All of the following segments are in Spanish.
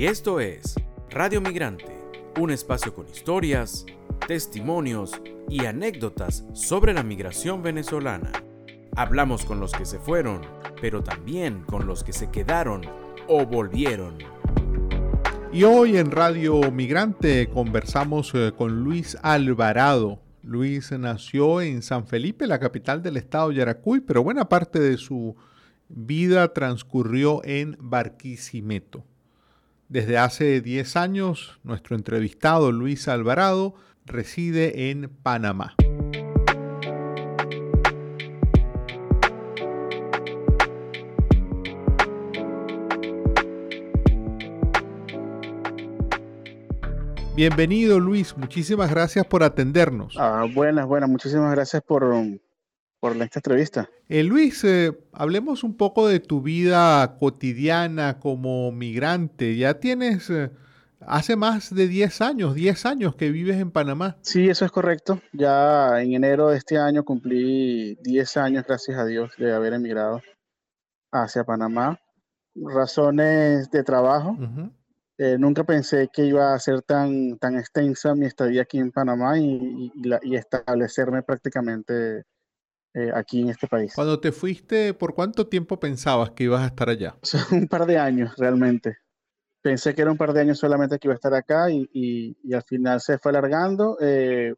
Y esto es Radio Migrante, un espacio con historias, testimonios y anécdotas sobre la migración venezolana. Hablamos con los que se fueron, pero también con los que se quedaron o volvieron. Y hoy en Radio Migrante conversamos eh, con Luis Alvarado. Luis nació en San Felipe, la capital del estado Yaracuy, pero buena parte de su vida transcurrió en Barquisimeto. Desde hace 10 años, nuestro entrevistado Luis Alvarado reside en Panamá. Bienvenido Luis, muchísimas gracias por atendernos. Ah, buenas, buenas, muchísimas gracias por, por esta entrevista. Eh, Luis, eh, hablemos un poco de tu vida cotidiana como migrante. Ya tienes eh, hace más de 10 años, 10 años que vives en Panamá. Sí, eso es correcto. Ya en enero de este año cumplí 10 años, gracias a Dios, de haber emigrado hacia Panamá. Razones de trabajo. Eh, nunca pensé que iba a ser tan, tan extensa mi estadía aquí en Panamá y, y, establecerme prácticamente eh, aquí en este país. Cuando te fuiste, ¿por cuánto tiempo pensabas que ibas a estar allá? un par de años, realmente. Pensé que era un par de años solamente que iba a estar acá y, y al final se fue alargando. Eh,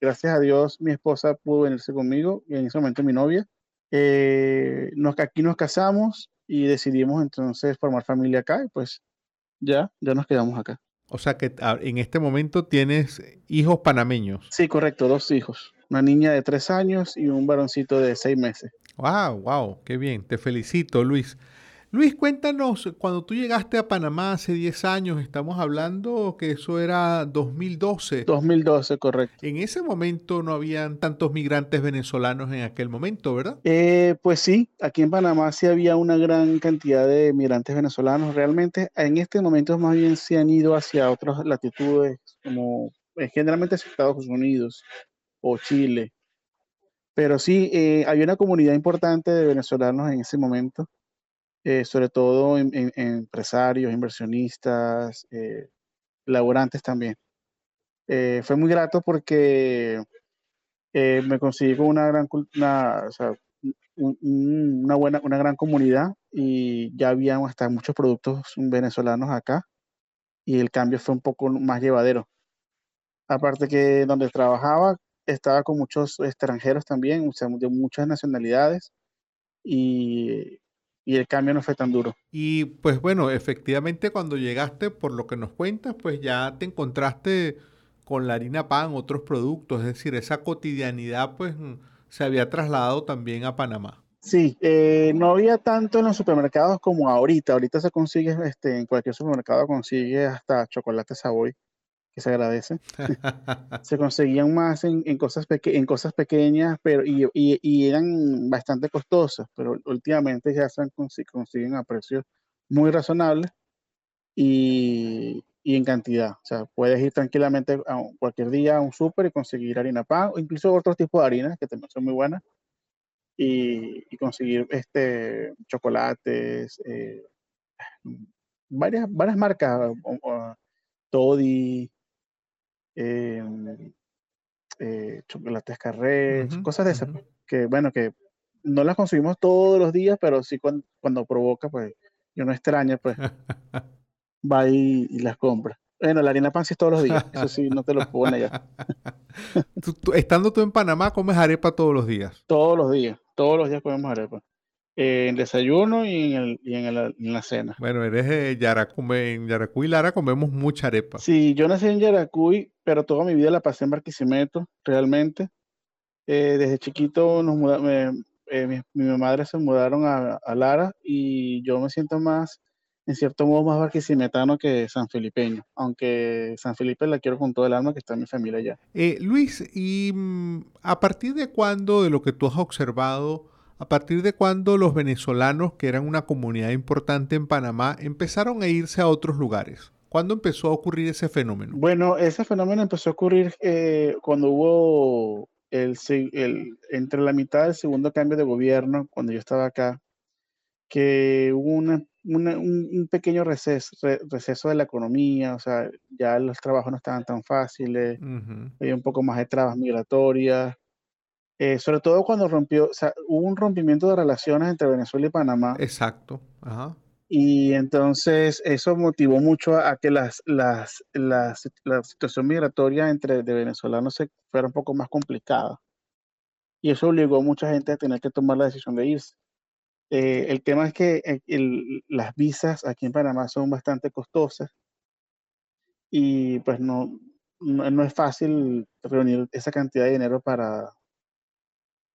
gracias a Dios, mi esposa pudo venirse conmigo y en ese momento mi novia. nos, aquí nos casamos y decidimos entonces formar familia acá y pues ya, ya nos quedamos acá. O sea que ah, en este momento tienes hijos panameños. Sí, correcto, dos hijos. Una niña de tres años y un varoncito de seis meses. Wow, wow, qué bien. Te felicito, Luis. Luis, cuéntanos, cuando tú llegaste a Panamá hace 10 años, estamos hablando que eso era 2012. 2012, correcto. En ese momento no habían tantos migrantes venezolanos en aquel momento, ¿verdad? Eh, pues sí, aquí en Panamá sí había una gran cantidad de migrantes venezolanos. Realmente en este momento más bien se han ido hacia otras latitudes, como eh, generalmente hacia Estados Unidos o Chile. Pero sí, eh, había una comunidad importante de venezolanos en ese momento eh, sobre todo en, empresarios, inversionistas, eh, laborantes también. Eh, fue muy grato porque me conseguí con una gran, una, una, buena, una gran comunidad y ya habían hasta muchos productos venezolanos acá y el cambio fue un poco más llevadero. Aparte que donde trabajaba estaba con muchos extranjeros también, o sea, de muchas nacionalidades y y el cambio no fue tan duro. Y pues bueno, efectivamente cuando llegaste, por lo que nos cuentas, pues ya te encontraste con la harina pan, otros productos, es decir, esa cotidianidad pues mm, se había trasladado también a Panamá. Sí, eh, no había tanto en los supermercados como ahorita. Ahorita se consigue, este, en cualquier supermercado consigue hasta chocolate Savoy que se agradece. se conseguían más en, cosas, en cosas pequeñas pero, y, y, eran bastante costosas, pero últimamente ya se consiguen a precios muy razonables y, y, en cantidad. O sea, puedes ir tranquilamente a cualquier día a un súper y conseguir harina pan o incluso otros tipos de harinas que también son muy buenas y, y conseguir este, chocolates, eh, varias, varias marcas, Toddy, eh, eh, chocolates carré, cosas de esas, que bueno, que no las consumimos todos los días, pero sí cuando, cuando provoca, pues yo no extraña, pues va y, las compra. Bueno, la harina pan sí es todos los días, eso sí, no te lo pone ya. estando tú en Panamá, ¿comes arepa todos los días? Todos los días, todos los días comemos arepa en desayuno y en, el, y en, el, en, la cena. Bueno, eres de Yaracuy, en Yaracuy, Lara, comemos mucha arepa. Sí, yo nací en Yaracuy, pero toda mi vida la pasé en Barquisimeto, realmente. Eh, desde chiquito nos muda, eh, mi, mi, madre se mudaron a, a, Lara y yo me siento más, en cierto modo, más barquisimetano que san felipeño, aunque San Felipe la quiero con todo el alma que está mi familia allá. Eh, Luis, ¿y mm, a partir de cuándo, de lo que tú has observado, ¿A partir de cuándo los venezolanos, que eran una comunidad importante en Panamá, empezaron a irse a otros lugares? ¿Cuándo empezó a ocurrir ese fenómeno? Bueno, ese fenómeno empezó a ocurrir eh, cuando hubo el, entre la mitad del segundo cambio de gobierno, cuando yo estaba acá. que hubo un, pequeño receso, receso de la economía, o sea, ya los trabajos no estaban tan fáciles, había un poco más de trabas migratorias, eh, sobre todo cuando rompió, o sea, hubo un rompimiento de relaciones entre Venezuela y Panamá. Exacto. Ajá. Y entonces eso motivó mucho a, que las, las, la situación migratoria entre de venezolanos se fuera un poco más complicada. Y eso obligó a mucha gente a tener que tomar la decisión de irse. Eh, el tema es que eh, las visas aquí en Panamá son bastante costosas y pues no, no, es fácil reunir esa cantidad de dinero para,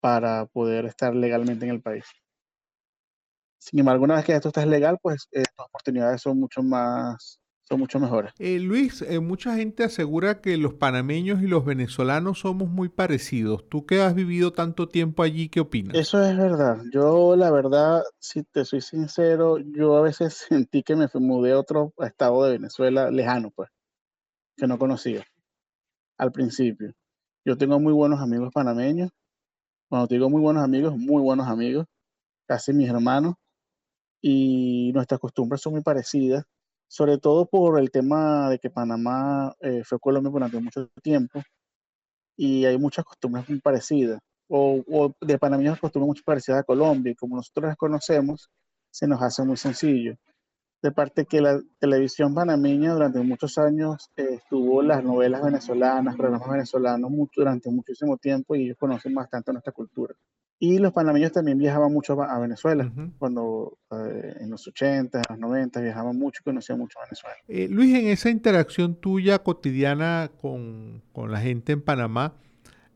para poder estar legalmente en el país. Sin embargo, una vez que esto está legal, pues eh, las oportunidades son mucho más, son mucho mejores. Eh, Luis, eh, mucha gente asegura que los panameños y los venezolanos somos muy parecidos. Tú que has vivido tanto tiempo allí, ¿qué opinas? Eso es verdad. Yo, la verdad, si te soy sincero, yo a veces sentí que me mudé a otro estado de Venezuela lejano, pues, que no conocía al principio. Yo tengo muy buenos amigos panameños. Cuando digo muy buenos amigos, muy buenos amigos, casi mis hermanos y nuestras costumbres son muy parecidas, sobre todo por el tema de que Panamá eh, fue Colombia durante mucho tiempo y hay muchas costumbres muy parecidas, o, o de panameños costumbres muy parecidas a Colombia, y como nosotros las conocemos, se nos hace muy sencillo. De parte que la televisión panameña durante muchos años eh, estuvo las novelas venezolanas, programas venezolanos mucho, durante muchísimo tiempo y ellos conocen bastante nuestra cultura. Y los panameños también viajaban mucho a Venezuela, cuando eh, en los 80, en los 90 viajaban mucho y conocían mucho a Venezuela. Eh, Luis, en esa interacción tuya cotidiana con, con, la gente en Panamá,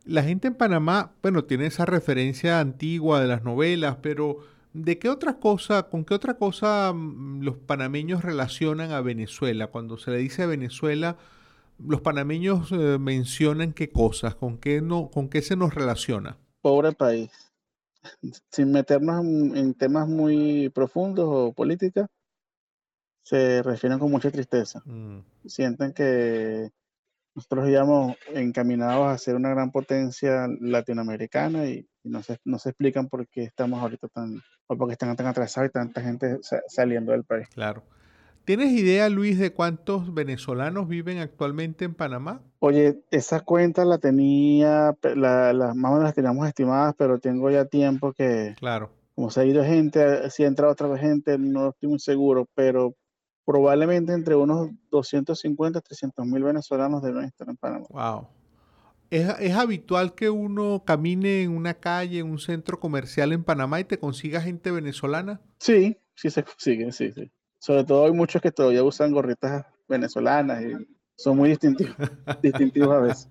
la gente en Panamá, bueno, tiene esa referencia antigua de las novelas, pero ¿de qué otra cosa, con qué otra cosa mm, los panameños relacionan a Venezuela? Cuando se le dice a Venezuela, los panameños eh, mencionan qué cosas, con qué, no, con qué se nos relaciona. Pobre país sin meternos en, temas muy profundos o políticas, se refieren con mucha tristeza. Mm. Sienten que nosotros íbamos encaminados a ser una gran potencia latinoamericana y, no, se, no se explican por qué estamos ahorita tan, o por qué están tan atrasados y tanta gente saliendo del país. Claro. ¿Tienes idea, Luis, de cuántos venezolanos viven actualmente en Panamá? Oye, esa cuenta la tenía, las más o menos las teníamos estimadas, pero tengo ya tiempo que, claro. como se ha ido gente, si ha entrado otra gente, no estoy muy seguro, pero probablemente entre unos 250 300 mil venezolanos deben estar en Panamá. Wow. ¿Es, ¿Es, habitual que uno camine en una calle, en un centro comercial en Panamá y te consiga gente venezolana? Sí, sí se consigue, sí, sí. Sobre todo hay muchos que todavía usan gorritas venezolanas y son muy distintivos, distintivos a veces.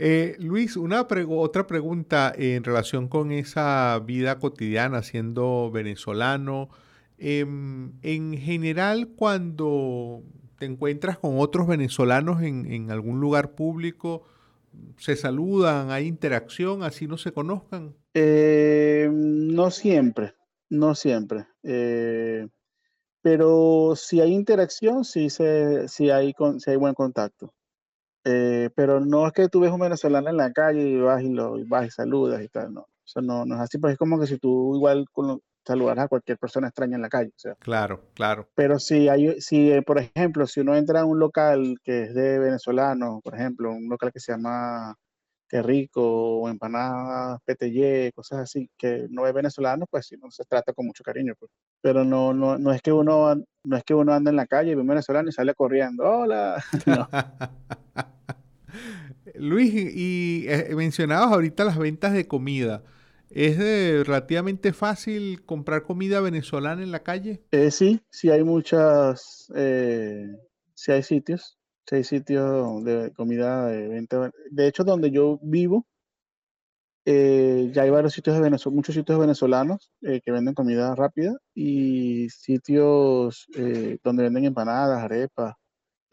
Eh, Luis, una otra pregunta en relación con esa vida cotidiana siendo venezolano. Em, en general, cuando te encuentras con otros venezolanos en, algún lugar público, ¿se saludan? ¿Hay interacción? ¿Así no se conozcan? Eh, no siempre. No siempre. Eh, pero si hay interacción, sí, se, hay, hay buen contacto. Eh, pero no es que tú ves un venezolano en la calle y vas y, lo, vas y saludas y tal, no. Eso no, no es así, porque es como que si tú igual con, saludaras a cualquier persona extraña en la calle. O sea. Claro, claro. Pero si hay, si, eh, por ejemplo, si uno entra a un local que es de venezolanos, por ejemplo, un local que se llama qué rico, o empanadas, PTY, cosas así, que no es venezolano, pues sí, no se trata con mucho cariño. Pues. Pero no, no, no, es que uno, no es que uno anda en la calle y ve un venezolano y sale corriendo, hola. Luis, y eh, mencionabas ahorita las ventas de comida. ¿Es relativamente fácil comprar comida venezolana en la calle? Eh, sí, sí hay muchas, eh, sí hay sitios seis sitios de comida de venta. De hecho, donde yo vivo, eh, ya hay varios sitios de Venezuela, muchos sitios venezolanos eh, que venden comida rápida y sitios eh, donde venden empanadas, arepas,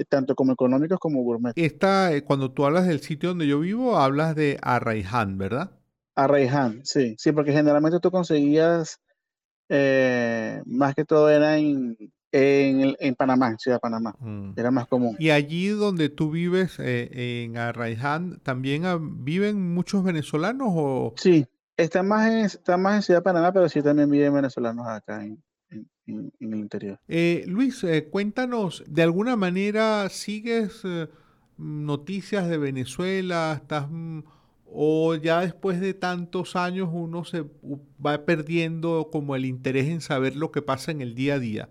tanto como económicos como gourmet. Esta, cuando tú hablas del sitio donde yo vivo, hablas de Arraiján, ¿verdad? Arraiján, sí, sí, porque generalmente tú conseguías, más que todo era en en, en Panamá, Ciudad de Panamá. Mm. Era más común. Y allí donde tú vives, eh, en Arraiján, ¿también viven muchos venezolanos? O... Sí, Está más en, está más en Ciudad Panamá, pero sí también viven venezolanos acá en, en, el interior. Eh, Luis, eh, cuéntanos, ¿de alguna manera sigues eh, noticias de Venezuela? ¿Estás, mm, ¿O ya después de tantos años uno se va perdiendo como el interés en saber lo que pasa en el día a día?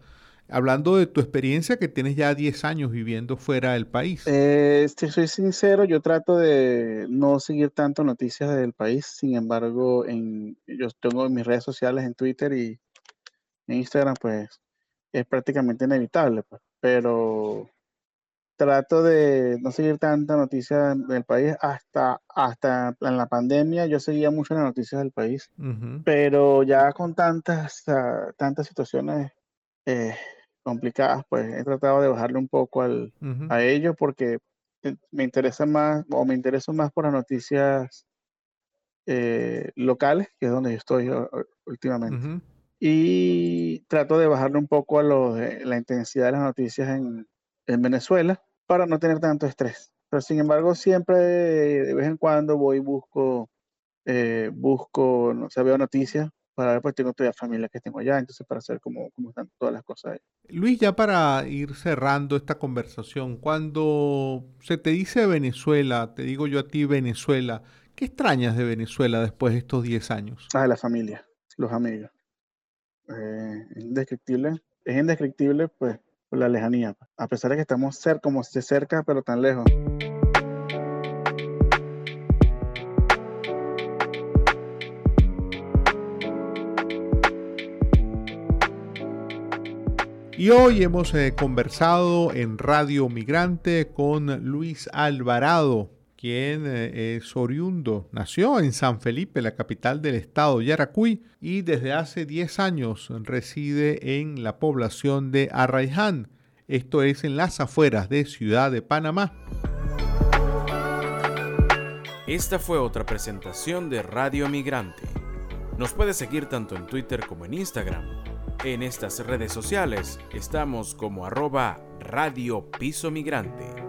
Hablando de tu experiencia que tienes ya 10 años viviendo fuera del país. si soy sincero, yo trato de no seguir tanto noticias del país. Sin embargo, en, yo tengo mis redes sociales en Twitter y en Instagram, pues es prácticamente inevitable, pues. pero trato de no seguir tanta noticia del país hasta, hasta en la pandemia. Yo seguía mucho las noticias del país, pero ya con tantas, ah, tantas situaciones eh, complicadas, pues he tratado de bajarle un poco al, a ello porque eh, me interesa más o me intereso más por las noticias eh, locales, que es donde yo estoy últimamente. Y trato de bajarle un poco a la intensidad de las noticias en, Venezuela para no tener tanto estrés. Pero sin embargo, siempre de vez en cuando voy y busco, eh, busco, no sé, veo noticias para ver, pues tengo toda la familia que tengo allá, entonces para saber cómo, cómo están todas las cosas ahí. Luis, ya para ir cerrando esta conversación, cuando se te dice Venezuela, te digo yo a ti Venezuela, ¿qué extrañas de Venezuela después de estos 10 años? Ah, la familia, los amigos. Eh, es indescriptible, es indescriptible pues la lejanía, pues. a pesar de que estamos cerca, como de cerca, pero tan lejos. Y hoy hemos eh, conversado en Radio Migrante con Luis Alvarado, quien eh, es oriundo, nació en San Felipe, la capital del estado Yaracuy, y desde hace 10 años reside en la población de Arraiján, esto es en las afueras de Ciudad de Panamá. Esta fue otra presentación de Radio Migrante. Nos puede seguir tanto en Twitter como en Instagram. En estas redes sociales estamos como arroba Radio Piso Migrante.